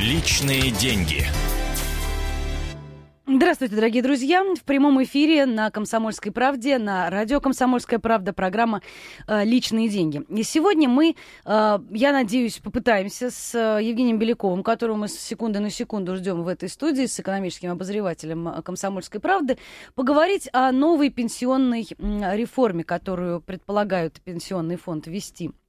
Личные деньги. Здравствуйте, дорогие друзья. В прямом эфире на «Комсомольской правде», на радио «Комсомольская правда» программа э, «Личные деньги». И сегодня мы, э, я надеюсь, попытаемся с э, Евгением Беляковым, которого мы с секунды на секунду ждем в этой студии, с экономическим обозревателем «Комсомольской правды», поговорить о новой пенсионной реформе, которую предполагают пенсионный фонд ввести а,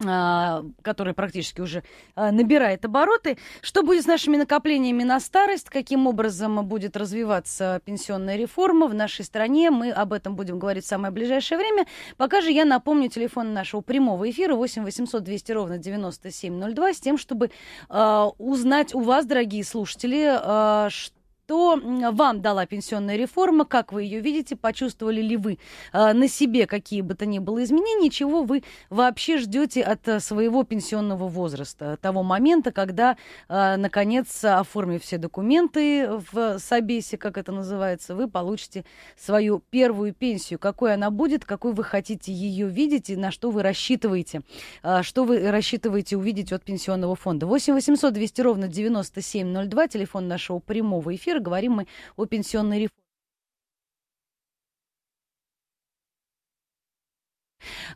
который практически уже а, набирает обороты. Что будет с нашими накоплениями на старость? Каким образом будет развиваться пенсионная реформа в нашей стране? Мы об этом будем говорить в самое ближайшее время. Пока же я напомню телефон нашего прямого эфира 8 800 200 ровно 9702 с тем, чтобы э, узнать у вас, дорогие слушатели, э, что что вам дала пенсионная реформа, как вы ее видите, почувствовали ли вы э, на себе какие бы то ни было изменения, чего вы вообще ждете от э, своего пенсионного возраста, того момента, когда, э, наконец, оформив все документы в Собесе, как это называется, вы получите свою первую пенсию. Какой она будет, какой вы хотите ее видеть и на что вы рассчитываете, э, что вы рассчитываете увидеть от пенсионного фонда. 8 800 200 ровно 9702, телефон нашего прямого эфира говорим мы о пенсионной реформе.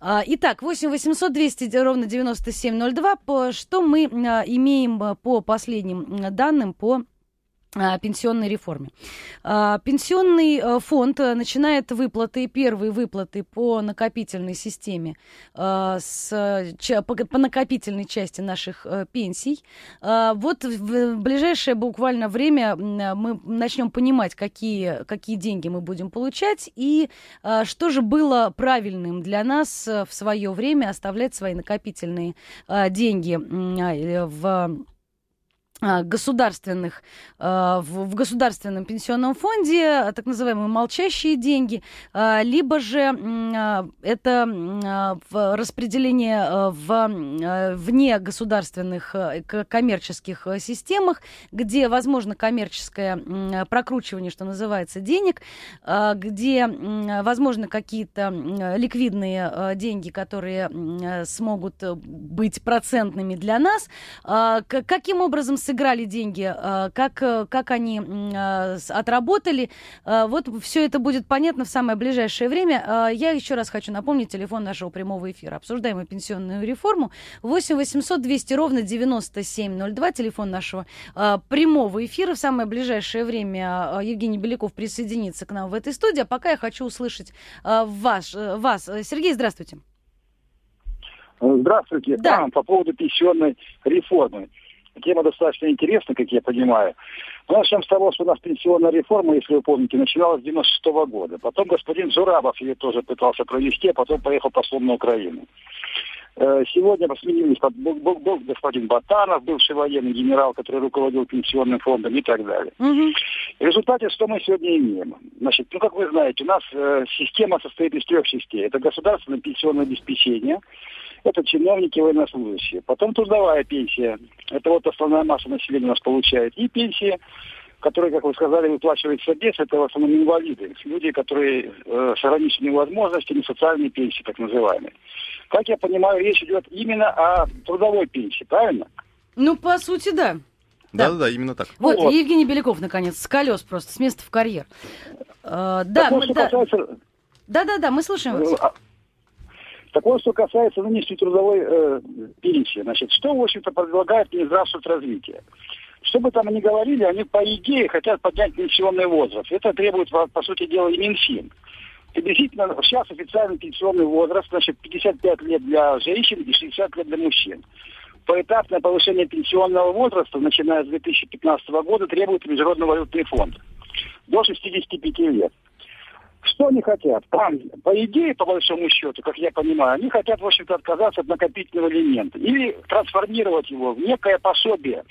А, итак, 8 800 200 ровно 9702. Что мы а, имеем а, по последним данным по пенсионной реформе. Пенсионный э, фонд э, начинает выплаты, первые выплаты по накопительной системе, э, с, по накопительной части наших пенсий. Вот в ближайшее буквально время мы начнем понимать, какие, какие деньги мы будем получать и что же было правильным для нас в свое время оставлять свои накопительные деньги в а, государственных, а, в государственном пенсионном фонде, так называемые молчащие деньги, либо же это распределение в вне государственных коммерческих системах, где возможно коммерческое прокручивание, что называется, денег, где возможно какие-то ликвидные деньги, которые смогут быть процентными для нас. Каким образом сыграли деньги, э, как, э, как они э, отработали. Вот все это будет понятно в самое ближайшее время. Я еще раз хочу напомнить телефон нашего прямого эфира. Обсуждаем мы пенсионную реформу. 8 800 200 ровно 9702. Телефон нашего прямого эфира. В самое ближайшее время Евгений Беляков присоединится к нам в этой студии. А пока я хочу услышать ваш, вас. Сергей, здравствуйте. Здравствуйте. Да. по поводу пенсионной реформы. Тема достаточно интересная, как я понимаю. Но начнем с того, что у нас пенсионная реформа, если вы помните, начиналась с 96 -го года. Потом господин Зурабов ее тоже пытался провести, а потом поехал послом на Украину. Э, сегодня сменились, был, был, был господин Батанов, бывший военный генерал, который руководил пенсионным фондом и так далее. Угу. В результате что мы сегодня имеем? Значит, ну, как вы знаете, у нас э, система состоит из трех частей. Это государственное пенсионное обеспечение, это чиновники военнослужащие. Потом трудовая пенсия. Это вот основная масса населения у нас получает. И пенсии, которые, как вы сказали, выплачивают содейс, это в основном инвалиды. Люди, которые э, с ограниченными возможностями, социальные пенсии, так называемые. Как я понимаю, речь идет именно о трудовой пенсии, правильно? Ну, по сути, да. Да-да-да, именно так. Вот, вот, Евгений Беляков, наконец, с колес просто, с места в карьер. Э, да, мы, да. Касается... Да-да-да, мы слушаем вас. Так вот, что касается нынешней трудовой э, пенсии, значит, что, в общем-то, предлагает Минздрав развития? Что бы там ни говорили, они, по идее, хотят поднять пенсионный возраст. Это требует, по сути дела, и Минфин. Приблизительно сейчас официальный пенсионный возраст, значит, 55 лет для женщин и 60 лет для мужчин. Поэтапное повышение пенсионного возраста, начиная с 2015 года, требует Международный валютный фонд до 65 лет. Что они хотят? По идее, по большому счету, как я понимаю, они хотят, в общем-то, отказаться от накопительного элемента или трансформировать его в некое пособие,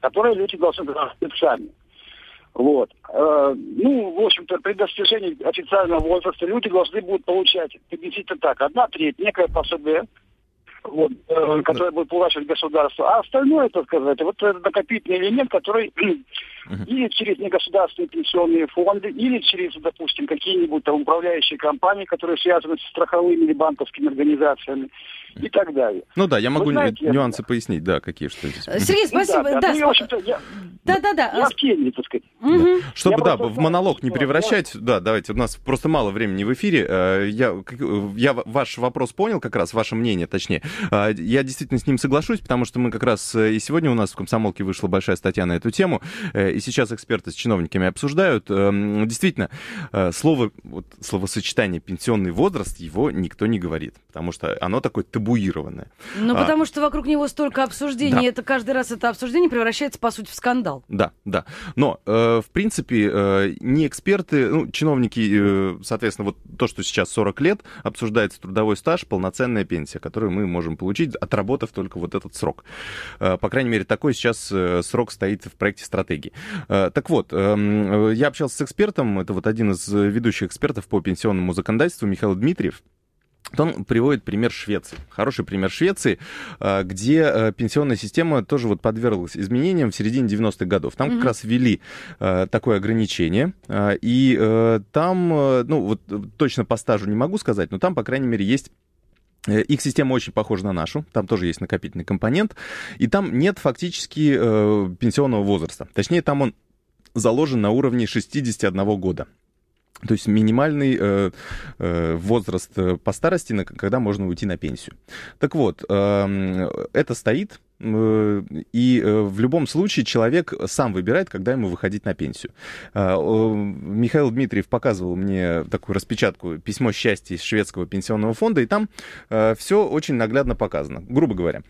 которое люди должны заработать сами. Вот. Э, ну, в общем-то, при достижении официального возраста люди должны будут получать приблизительно так, одна треть, некое пособие вот, э, которая будет плачивать государство. А остальное, так сказать, вот это накопительный элемент, который или через негосударственные пенсионные фонды, или через, допустим, какие-нибудь там управляющие компании, которые связаны с страховыми или банковскими организациями и так далее. Ну да, я могу знаете, нюансы я... пояснить, да, какие что здесь. Сергей, спасибо. Да, да, да, ну, я, я, да, да, да. Я в так сказать. Угу. Чтобы, да, в монолог не превращать, да. да, давайте, у нас просто мало времени в эфире. Э, я, я ваш вопрос понял как раз, ваше мнение, точнее. Э, я действительно с ним соглашусь, потому что мы как раз э, и сегодня у нас в «Комсомолке» вышла большая статья на эту тему, и сейчас эксперты с чиновниками обсуждают. Действительно, слово, вот, словосочетание «пенсионный возраст» его никто не говорит, потому что оно такое табуированное. Ну, а, потому что вокруг него столько обсуждений, да. это каждый раз это обсуждение превращается, по сути, в скандал. Да, да. Но, э, в принципе, э, не эксперты, ну, чиновники, э, соответственно, вот то, что сейчас 40 лет, обсуждается трудовой стаж, полноценная пенсия, которую мы можем получить, отработав только вот этот срок. Э, по крайней мере, такой сейчас э, срок стоит в проекте стратегии. Э, так вот, э, я общался с экспертом, это вот один из ведущих экспертов по пенсионному законодательству, Михаил Дмитриев, он приводит пример Швеции. Хороший пример Швеции, где пенсионная система тоже вот подверглась изменениям в середине 90-х годов. Там mm-hmm. как раз ввели такое ограничение, и там, ну вот точно по стажу не могу сказать, но там, по крайней мере, есть их система очень похожа на нашу, там тоже есть накопительный компонент, и там нет фактически э, пенсионного возраста. Точнее, там он заложен на уровне 61 года. То есть минимальный э, э, возраст э, по старости, на, когда можно уйти на пенсию. Так вот, э, это стоит, э, и э, в любом случае человек сам выбирает, когда ему выходить на пенсию. Э, Михаил Дмитриев показывал мне такую распечатку «Письмо счастья» из шведского пенсионного фонда, и там э, все очень наглядно показано. Грубо говоря,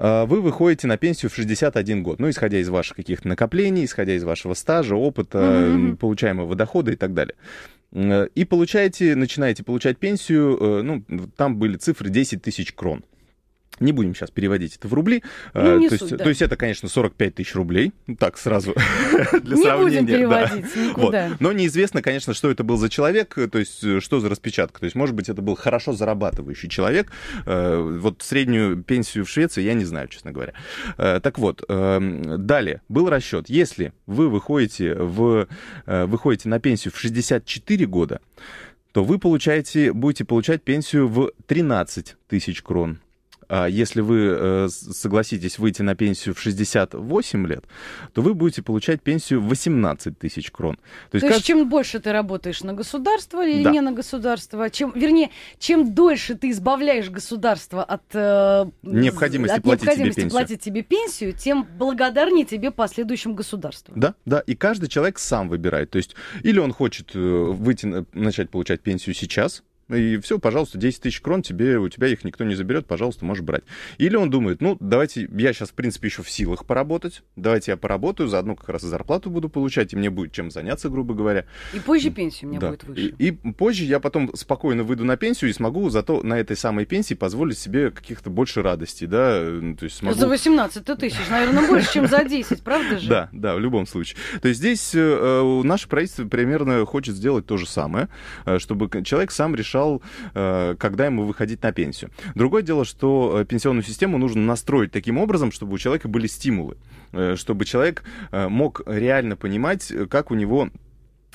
вы выходите на пенсию в 61 год, ну, исходя из ваших каких-то накоплений, исходя из вашего стажа, опыта, mm-hmm. получаемого дохода и так далее. И получаете, начинаете получать пенсию, э, ну, там были цифры 10 тысяч крон. Не будем сейчас переводить это в рубли. Ну, а, то, суть, есть, да. то есть это, конечно, 45 тысяч рублей. Так, сразу для не сравнения. Не будем переводить да. никуда. Вот. Но неизвестно, конечно, что это был за человек, то есть э, что за распечатка. То есть, может быть, это был хорошо зарабатывающий человек. Э, вот среднюю пенсию в Швеции я не знаю, честно говоря. Э, так вот, эм, далее был расчет. Если вы выходите, в, выходите на пенсию в 64 года, то вы получаете, будете получать пенсию в 13 тысяч крон если вы э, согласитесь выйти на пенсию в 68 лет, то вы будете получать пенсию 18 тысяч крон. То есть, то есть чем больше ты работаешь на государство или да. не на государство, чем, вернее, чем дольше ты избавляешь государство от э, необходимости, от платить, необходимости тебе платить тебе пенсию, тем благодарнее тебе последующим государству. Да, да, и каждый человек сам выбирает. То есть или он хочет э, выйти, начать получать пенсию сейчас, и все, пожалуйста, 10 тысяч крон тебе, у тебя их никто не заберет, пожалуйста, можешь брать. Или он думает, ну, давайте, я сейчас, в принципе, еще в силах поработать, давайте я поработаю, заодно как раз и зарплату буду получать, и мне будет чем заняться, грубо говоря. И позже пенсия у меня да. будет выше. И, и позже я потом спокойно выйду на пенсию и смогу зато на этой самой пенсии позволить себе каких-то больше радостей, да, то есть смогу... За 18 тысяч, наверное, больше, чем за 10, правда же? Да, да, в любом случае. То есть здесь э, э наше правительство примерно хочет сделать то же самое, э, чтобы человек сам решал решал, э, когда ему выходить на пенсию. Другое дело, что э, пенсионную систему нужно настроить таким образом, чтобы у человека были стимулы, э, чтобы человек мог реально понимать, как у него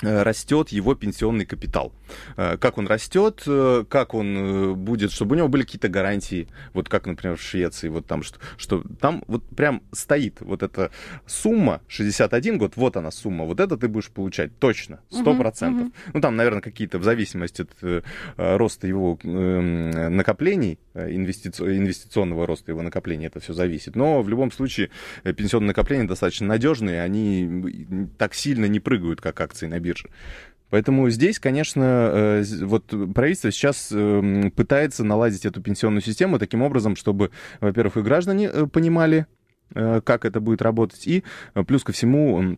растет его пенсионный капитал. Э, как он растет, э, как он будет, чтобы у него были какие-то гарантии, вот как, например, в Швеции, вот там, что, что там вот прям стоит вот эта сумма, 61 год, вот она сумма, вот это ты будешь получать точно, 100%. Uh-huh, uh-huh. Ну, там, наверное, какие-то, в зависимости от роста его эм, накоплений, инвестиционного роста его накоплений, это все зависит. Но в любом случае пенсионные накопления достаточно надежные, они так сильно не прыгают, как акции на бирже. Поэтому здесь, конечно, э, вот правительство сейчас эм, пытается наладить эту пенсионную систему таким образом, чтобы, во-первых, и граждане э, понимали, э, как это будет работать, и плюс ко всему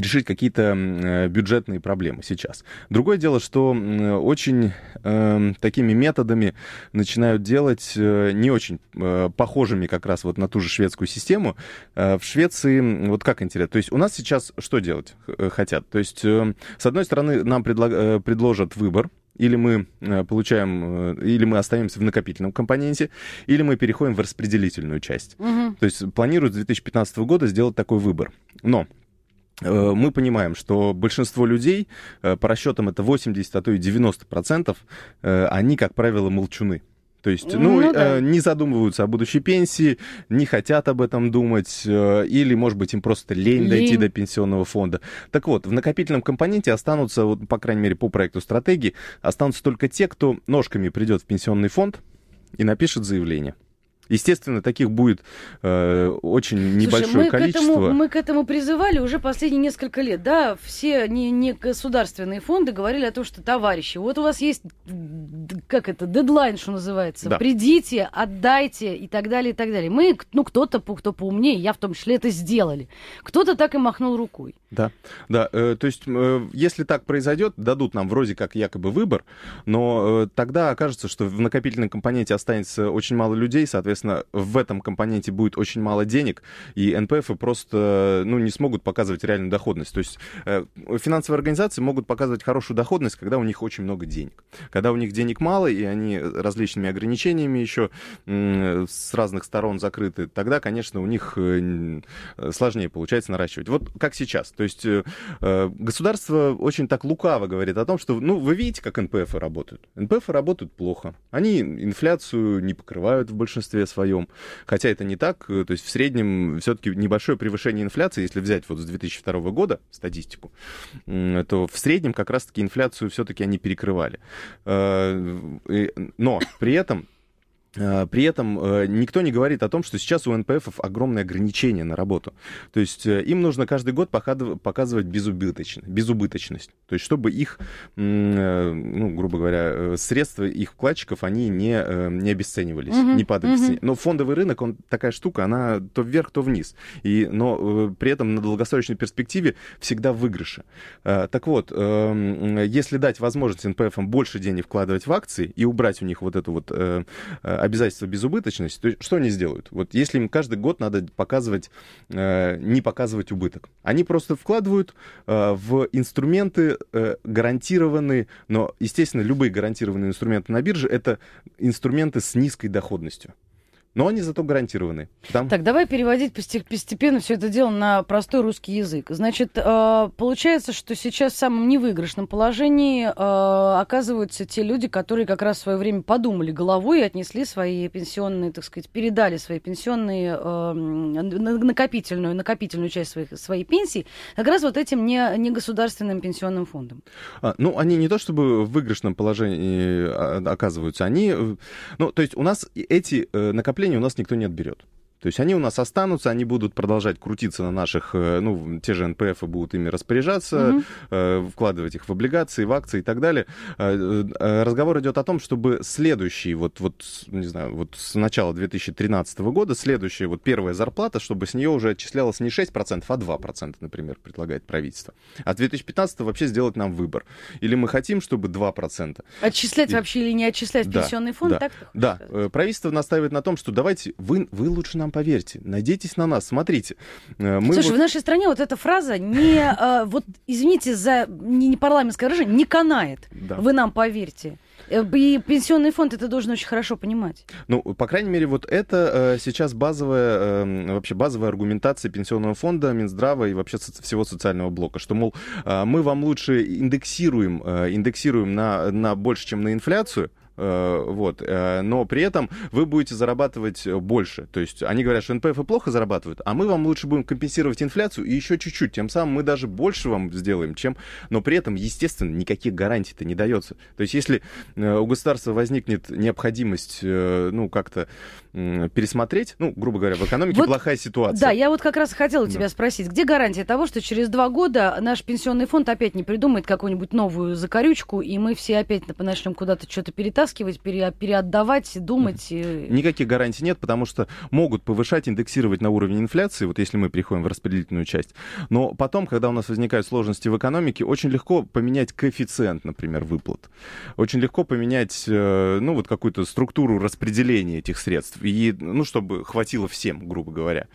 решить какие-то э, бюджетные проблемы сейчас. Другое дело, что очень э, такими методами начинают делать э, не очень э, похожими как раз вот на ту же шведскую систему. Э, в Швеции, вот как интересно, то есть у нас сейчас что делать э, хотят? То есть, э, с одной стороны, нам предло- э, предложат выбор, или мы получаем, или мы остаемся в накопительном компоненте, или мы переходим в распределительную часть. Угу. То есть планируют с 2015 года сделать такой выбор. Но мы понимаем, что большинство людей, по расчетам это 80, а то и 90 процентов, они, как правило, молчуны. То есть, ну, ну да. э, не задумываются о будущей пенсии, не хотят об этом думать, э, или, может быть, им просто лень, лень дойти до пенсионного фонда. Так вот, в накопительном компоненте останутся, вот, по крайней мере, по проекту стратегии, останутся только те, кто ножками придет в пенсионный фонд и напишет заявление. Естественно, таких будет э, очень Слушай, небольшое мы количество. К этому, мы к этому призывали уже последние несколько лет. Да, все не, не государственные фонды говорили о том, что, товарищи, вот у вас есть, как это, дедлайн, что называется. Да. Придите, отдайте и так далее, и так далее. Мы, ну, кто-то, кто поумнее, я в том числе, это сделали. Кто-то так и махнул рукой. Да, да. Э, то есть, э, если так произойдет, дадут нам вроде как якобы выбор, но э, тогда окажется, что в накопительном компоненте останется очень мало людей, соответственно, в этом компоненте будет очень мало денег, и НПФ просто ну, не смогут показывать реальную доходность. То есть э, финансовые организации могут показывать хорошую доходность, когда у них очень много денег. Когда у них денег мало, и они различными ограничениями еще э, с разных сторон закрыты, тогда, конечно, у них э, сложнее получается наращивать. Вот как сейчас. То есть э, э, государство очень так лукаво говорит о том, что, ну, вы видите, как НПФ работают. НПФ работают плохо. Они инфляцию не покрывают в большинстве своем. Хотя это не так. То есть в среднем все-таки небольшое превышение инфляции, если взять вот с 2002 года статистику, то в среднем как раз-таки инфляцию все-таки они перекрывали. Но при этом при этом э, никто не говорит о том, что сейчас у НПФ огромные ограничения на работу. То есть э, им нужно каждый год показывать безубыточность, безубыточность. То есть чтобы их, ну, грубо говоря, средства их вкладчиков, они не, не обесценивались, uh-huh, не падали. Uh-huh. Но фондовый рынок, он такая штука, она то вверх, то вниз. И, но при этом на долгосрочной перспективе всегда в выигрыше. Так вот, если дать возможность НПФ больше денег вкладывать в акции и убрать у них вот эту вот обязательства безубыточности, то что они сделают? Вот если им каждый год надо показывать, э, не показывать убыток, они просто вкладывают э, в инструменты э, гарантированные, но, естественно, любые гарантированные инструменты на бирже это инструменты с низкой доходностью но они зато гарантированы. Там... Так, давай переводить постепенно все это дело на простой русский язык. Значит, э, получается, что сейчас в самом невыигрышном положении э, оказываются те люди, которые как раз в свое время подумали головой и отнесли свои пенсионные, так сказать, передали свои пенсионные, э, накопительную, накопительную часть своих, своей пенсии как раз вот этим не, не государственным пенсионным фондом. А, ну, они не то чтобы в выигрышном положении оказываются, они, ну, то есть у нас эти накопления у нас никто не отберет. То есть они у нас останутся, они будут продолжать крутиться на наших, э, ну, те же НПФ будут ими распоряжаться, угу. вкладывать их в облигации, в акции и так далее. Э, разговор идет о том, чтобы следующий, вот, вот, не знаю, вот с начала 2013 года, следующая вот первая зарплата, чтобы с нее уже отчислялось не 6%, а 2%, например, предлагает правительство. А 2015 вообще сделать нам выбор. Или мы хотим, чтобы 2%. Отчислять и... вообще или не отчислять да, пенсионный фонд, да, так? Да, сказать? правительство настаивает на том, что давайте, вы, вы лучше нам нам поверьте, надейтесь на нас, смотрите. Э, мы Слушай, вот... в нашей стране вот эта фраза не, э, вот извините за не, не парламентское выражение, не канает. Да. Вы нам поверьте. Э, и пенсионный фонд это должен очень хорошо понимать. Ну, по крайней мере, вот это э, сейчас базовая, э, вообще базовая аргументация пенсионного фонда, Минздрава и вообще со- всего социального блока, что, мол, э, мы вам лучше индексируем, э, индексируем на, на больше, чем на инфляцию, вот. Э, но при этом вы будете зарабатывать больше. То есть они говорят, что НПФ плохо зарабатывают, а мы вам лучше будем компенсировать инфляцию и еще чуть-чуть. Тем самым мы даже больше вам сделаем, чем... Но при этом, естественно, никаких гарантий-то не дается. То есть если э, у государства возникнет необходимость, ну, как-то пересмотреть, ну, грубо говоря, в экономике вот, плохая ситуация. Да, я вот как раз хотела тебя да. спросить, где гарантия того, что через два года наш пенсионный фонд опять не придумает какую-нибудь новую закорючку, и мы все опять начнем куда-то что-то перетаскивать, пере, переотдавать, думать? И... Никаких гарантий нет, потому что могут повышать, индексировать на уровень инфляции, вот если мы переходим в распределительную часть. Но потом, когда у нас возникают сложности в экономике, очень легко поменять коэффициент, например, выплат. Очень легко поменять, э, ну, вот какую-то структуру распределения этих средств и, ну, чтобы хватило всем, грубо говоря.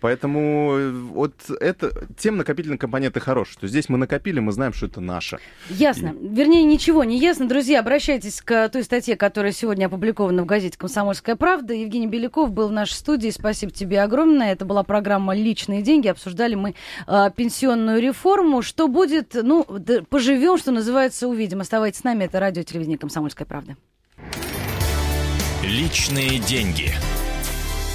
Поэтому вот это, тем накопительные компоненты хорошие. То здесь мы накопили, мы знаем, что это наше. Ясно. И... Вернее, ничего не ясно. Друзья, обращайтесь к той статье, которая сегодня опубликована в газете «Комсомольская правда». Евгений Беляков был в нашей студии. Спасибо тебе огромное. Это была программа «Личные деньги». Обсуждали мы э, пенсионную реформу. Что будет, ну, поживем, что называется, увидим. Оставайтесь с нами. Это радио телевидение «Комсомольская правда». Личные деньги.